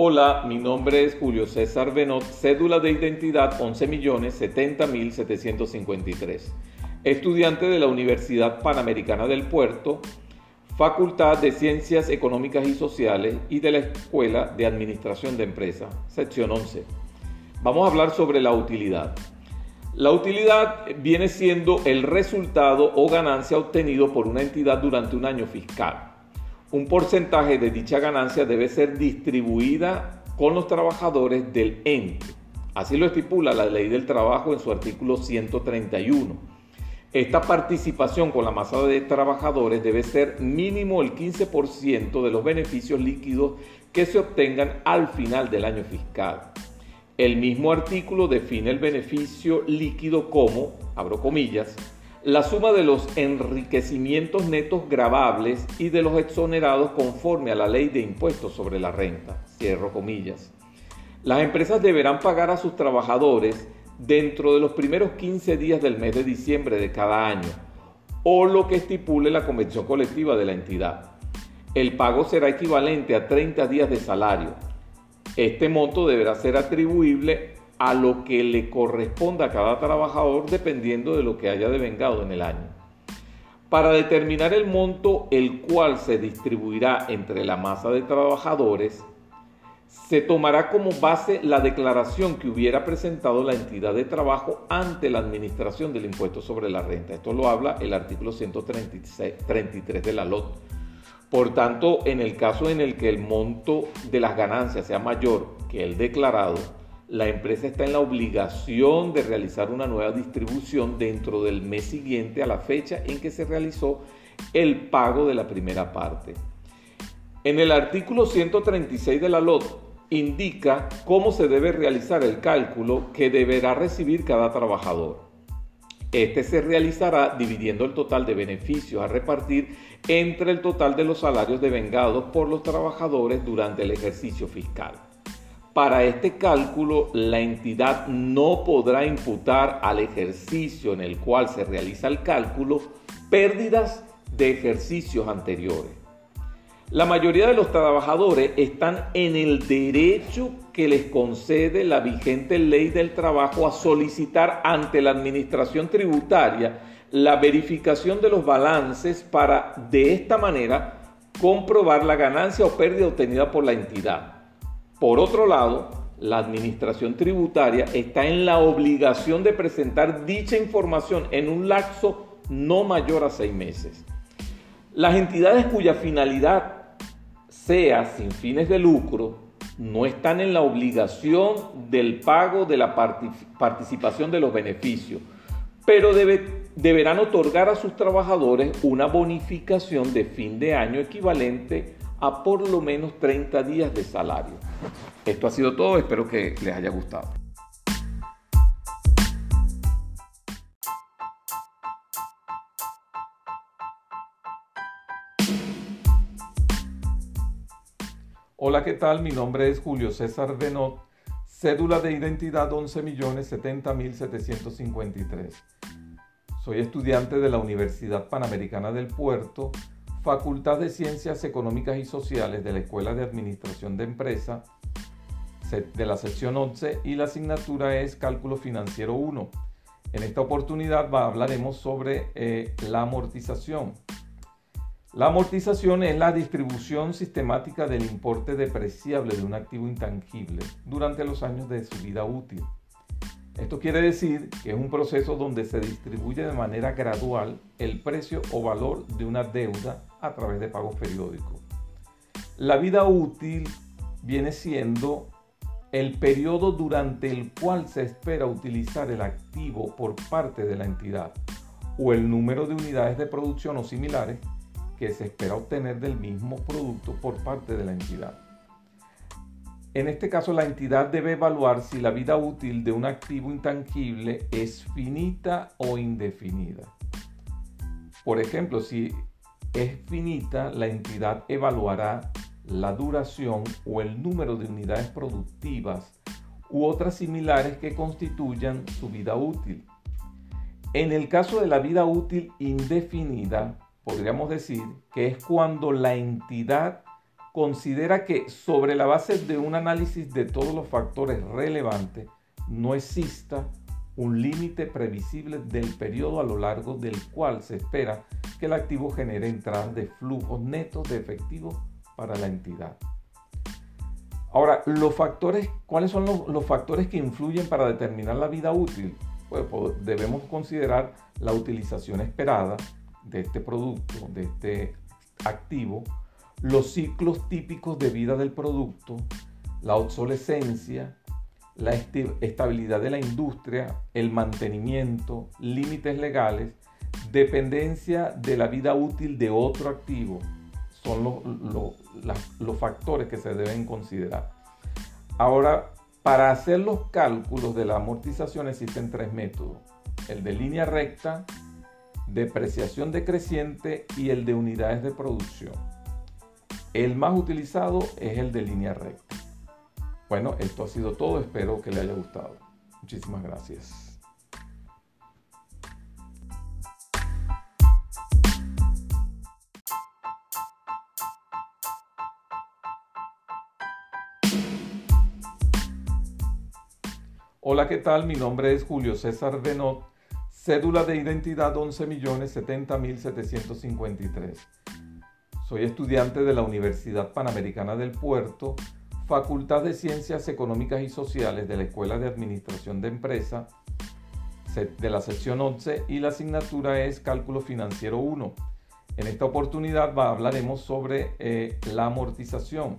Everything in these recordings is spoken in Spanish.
Hola, mi nombre es Julio César Benot, cédula de identidad 11.070.753. Estudiante de la Universidad Panamericana del Puerto, Facultad de Ciencias Económicas y Sociales y de la Escuela de Administración de Empresas, sección 11. Vamos a hablar sobre la utilidad. La utilidad viene siendo el resultado o ganancia obtenido por una entidad durante un año fiscal un porcentaje de dicha ganancia debe ser distribuida con los trabajadores del ente. Así lo estipula la ley del trabajo en su artículo 131. Esta participación con la masa de trabajadores debe ser mínimo el 15% de los beneficios líquidos que se obtengan al final del año fiscal. El mismo artículo define el beneficio líquido como, abro comillas, la suma de los enriquecimientos netos grabables y de los exonerados conforme a la ley de impuestos sobre la renta. Cierro comillas. Las empresas deberán pagar a sus trabajadores dentro de los primeros 15 días del mes de diciembre de cada año o lo que estipule la convención colectiva de la entidad. El pago será equivalente a 30 días de salario. Este monto deberá ser atribuible a lo que le corresponda a cada trabajador dependiendo de lo que haya devengado en el año. Para determinar el monto el cual se distribuirá entre la masa de trabajadores, se tomará como base la declaración que hubiera presentado la entidad de trabajo ante la administración del impuesto sobre la renta. Esto lo habla el artículo 133 de la LOT. Por tanto, en el caso en el que el monto de las ganancias sea mayor que el declarado, la empresa está en la obligación de realizar una nueva distribución dentro del mes siguiente a la fecha en que se realizó el pago de la primera parte. En el artículo 136 de la LOT indica cómo se debe realizar el cálculo que deberá recibir cada trabajador. Este se realizará dividiendo el total de beneficios a repartir entre el total de los salarios devengados por los trabajadores durante el ejercicio fiscal. Para este cálculo, la entidad no podrá imputar al ejercicio en el cual se realiza el cálculo pérdidas de ejercicios anteriores. La mayoría de los trabajadores están en el derecho que les concede la vigente ley del trabajo a solicitar ante la administración tributaria la verificación de los balances para de esta manera comprobar la ganancia o pérdida obtenida por la entidad. Por otro lado, la administración tributaria está en la obligación de presentar dicha información en un lapso no mayor a seis meses. Las entidades cuya finalidad sea sin fines de lucro no están en la obligación del pago de la participación de los beneficios, pero deberán otorgar a sus trabajadores una bonificación de fin de año equivalente a por lo menos 30 días de salario. Esto ha sido todo, espero que les haya gustado. Hola, ¿qué tal? Mi nombre es Julio César Benot, cédula de identidad 11.070.753. Soy estudiante de la Universidad Panamericana del Puerto Facultad de Ciencias Económicas y Sociales de la Escuela de Administración de Empresa de la sección 11 y la asignatura es Cálculo Financiero 1. En esta oportunidad hablaremos sobre eh, la amortización. La amortización es la distribución sistemática del importe depreciable de un activo intangible durante los años de su vida útil. Esto quiere decir que es un proceso donde se distribuye de manera gradual el precio o valor de una deuda a través de pagos periódicos. La vida útil viene siendo el periodo durante el cual se espera utilizar el activo por parte de la entidad o el número de unidades de producción o similares que se espera obtener del mismo producto por parte de la entidad. En este caso, la entidad debe evaluar si la vida útil de un activo intangible es finita o indefinida. Por ejemplo, si es finita, la entidad evaluará la duración o el número de unidades productivas u otras similares que constituyan su vida útil. En el caso de la vida útil indefinida, podríamos decir que es cuando la entidad considera que sobre la base de un análisis de todos los factores relevantes, no exista un límite previsible del periodo a lo largo del cual se espera que el activo genere entradas de flujos netos de efectivo para la entidad. Ahora, los factores, ¿cuáles son los, factores que influyen para determinar la vida útil? Pues, pues, debemos considerar la utilización esperada de este producto, de este activo, los ciclos típicos de vida del producto, la obsolescencia, la estabilidad de la industria, el mantenimiento, límites legales, dependencia de la vida útil de otro activo, son los, factores que se deben considerar. Ahora, para hacer los cálculos de la amortización existen tres métodos. El de línea recta, depreciación decreciente y el de unidades de producción. El más utilizado es el de línea recta. Bueno, esto ha sido todo, espero que le haya gustado. Muchísimas gracias. Hola, ¿qué tal? Mi nombre es Julio César Benot, cédula de identidad 11.070.753. Soy estudiante de la Universidad Panamericana del Puerto Facultad de Ciencias Económicas y Sociales de la Escuela de Administración de Empresa de la sección 11 y la asignatura es Cálculo Financiero 1. En esta oportunidad hablaremos sobre eh, la amortización.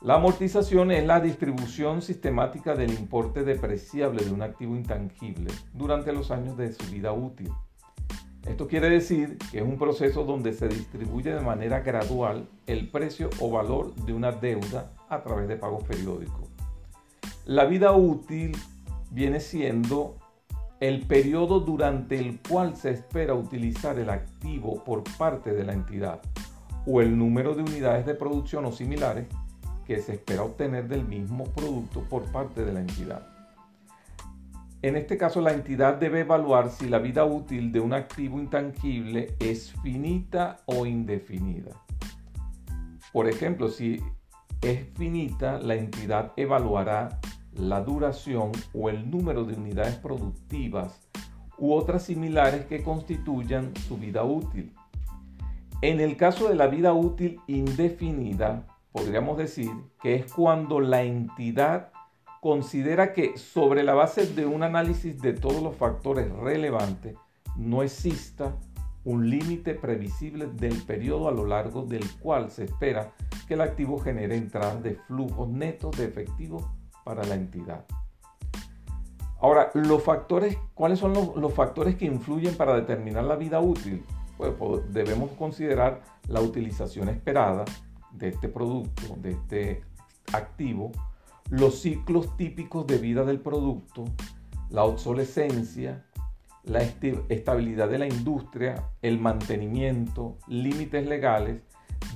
La amortización es la distribución sistemática del importe depreciable de un activo intangible durante los años de su vida útil. Esto quiere decir que es un proceso donde se distribuye de manera gradual el precio o valor de una deuda a través de pagos periódicos. La vida útil viene siendo el periodo durante el cual se espera utilizar el activo por parte de la entidad o el número de unidades de producción o similares que se espera obtener del mismo producto por parte de la entidad. En este caso, la entidad debe evaluar si la vida útil de un activo intangible es finita o indefinida. Por ejemplo, si es finita, la entidad evaluará la duración o el número de unidades productivas u otras similares que constituyan su vida útil. En el caso de la vida útil indefinida, podríamos decir que es cuando la entidad considera que sobre la base de un análisis de todos los factores relevantes, no exista un límite previsible del periodo a lo largo del cual se espera que el activo genere entradas de flujos netos de efectivo para la entidad. Ahora, los factores, ¿cuáles son los, factores que influyen para determinar la vida útil? Pues, debemos considerar la utilización esperada de este producto, de este activo, los ciclos típicos de vida del producto, la obsolescencia, la estabilidad de la industria, el mantenimiento, límites legales,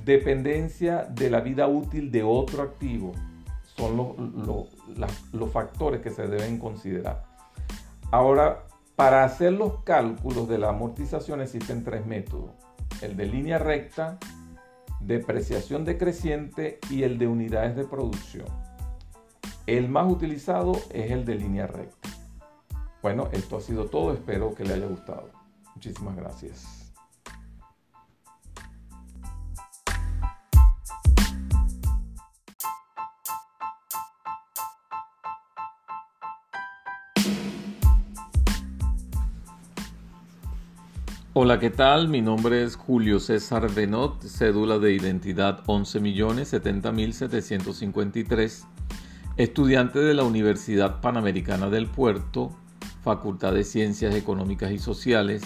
dependencia de la vida útil de otro activo, son los, factores que se deben considerar. Ahora, para hacer los cálculos de la amortización existen tres métodos. El de línea recta, depreciación decreciente y el de unidades de producción. El más utilizado es el de línea recta. Bueno, esto ha sido todo, espero que le haya gustado. Muchísimas gracias. Hola, ¿qué tal? Mi nombre es Julio César Benot, cédula de identidad 11.070.753 estudiante de la Universidad Panamericana del Puerto, Facultad de Ciencias Económicas y Sociales,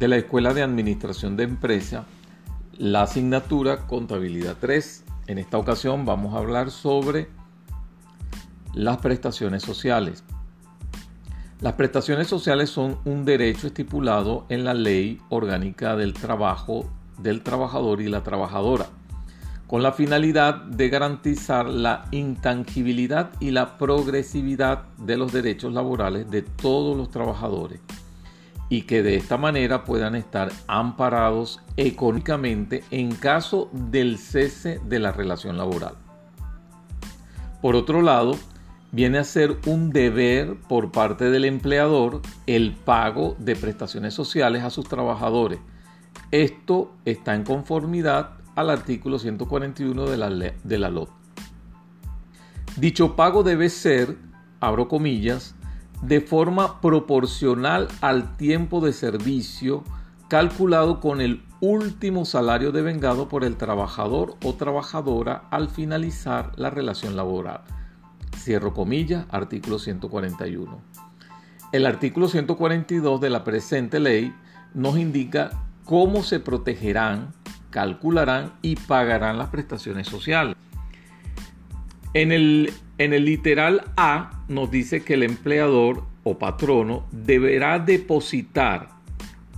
de la Escuela de Administración de Empresa, la asignatura Contabilidad 3. En esta ocasión vamos a hablar sobre las prestaciones sociales. Las prestaciones sociales son un derecho estipulado en la Ley Orgánica del Trabajo del Trabajador y la Trabajadora con la finalidad de garantizar la intangibilidad y la progresividad de los derechos laborales de todos los trabajadores y que de esta manera puedan estar amparados económicamente en caso del cese de la relación laboral. Por otro lado, viene a ser un deber por parte del empleador el pago de prestaciones sociales a sus trabajadores. Esto está en conformidad al artículo 141 de la, de la LOT. Dicho pago debe ser, abro comillas, de forma proporcional al tiempo de servicio calculado con el último salario devengado por el trabajador o trabajadora al finalizar la relación laboral. Cierro comillas, artículo 141. El artículo 142 de la presente ley nos indica cómo se protegerán, calcularán y pagarán las prestaciones sociales. En el, en el literal A nos dice que el empleador o patrono deberá depositar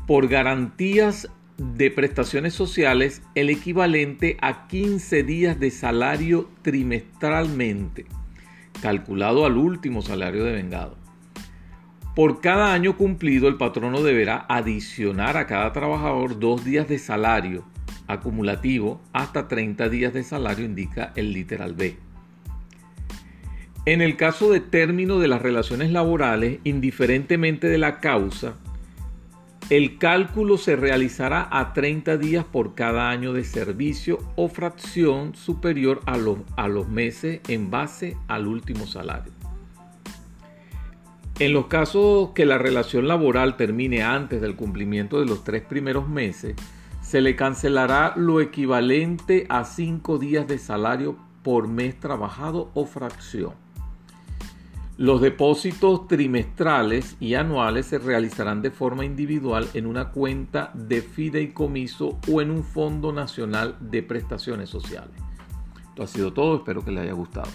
por garantías de prestaciones sociales el equivalente a 15 días de salario trimestralmente, calculado al último salario de vengado. Por cada año cumplido, el patrono deberá adicionar a cada trabajador dos días de salario acumulativo hasta 30 días de salario, indica el literal B. En el caso de término de las relaciones laborales, indiferentemente de la causa, el cálculo se realizará a 30 días por cada año de servicio o fracción superior a los, a los meses en base al último salario. En los casos que la relación laboral termine antes del cumplimiento de los tres primeros meses, se le cancelará lo equivalente a cinco días de salario por mes trabajado o fracción. Los depósitos trimestrales y anuales se realizarán de forma individual en una cuenta de fideicomiso o en un Fondo Nacional de Prestaciones Sociales. Esto ha sido todo, espero que les haya gustado.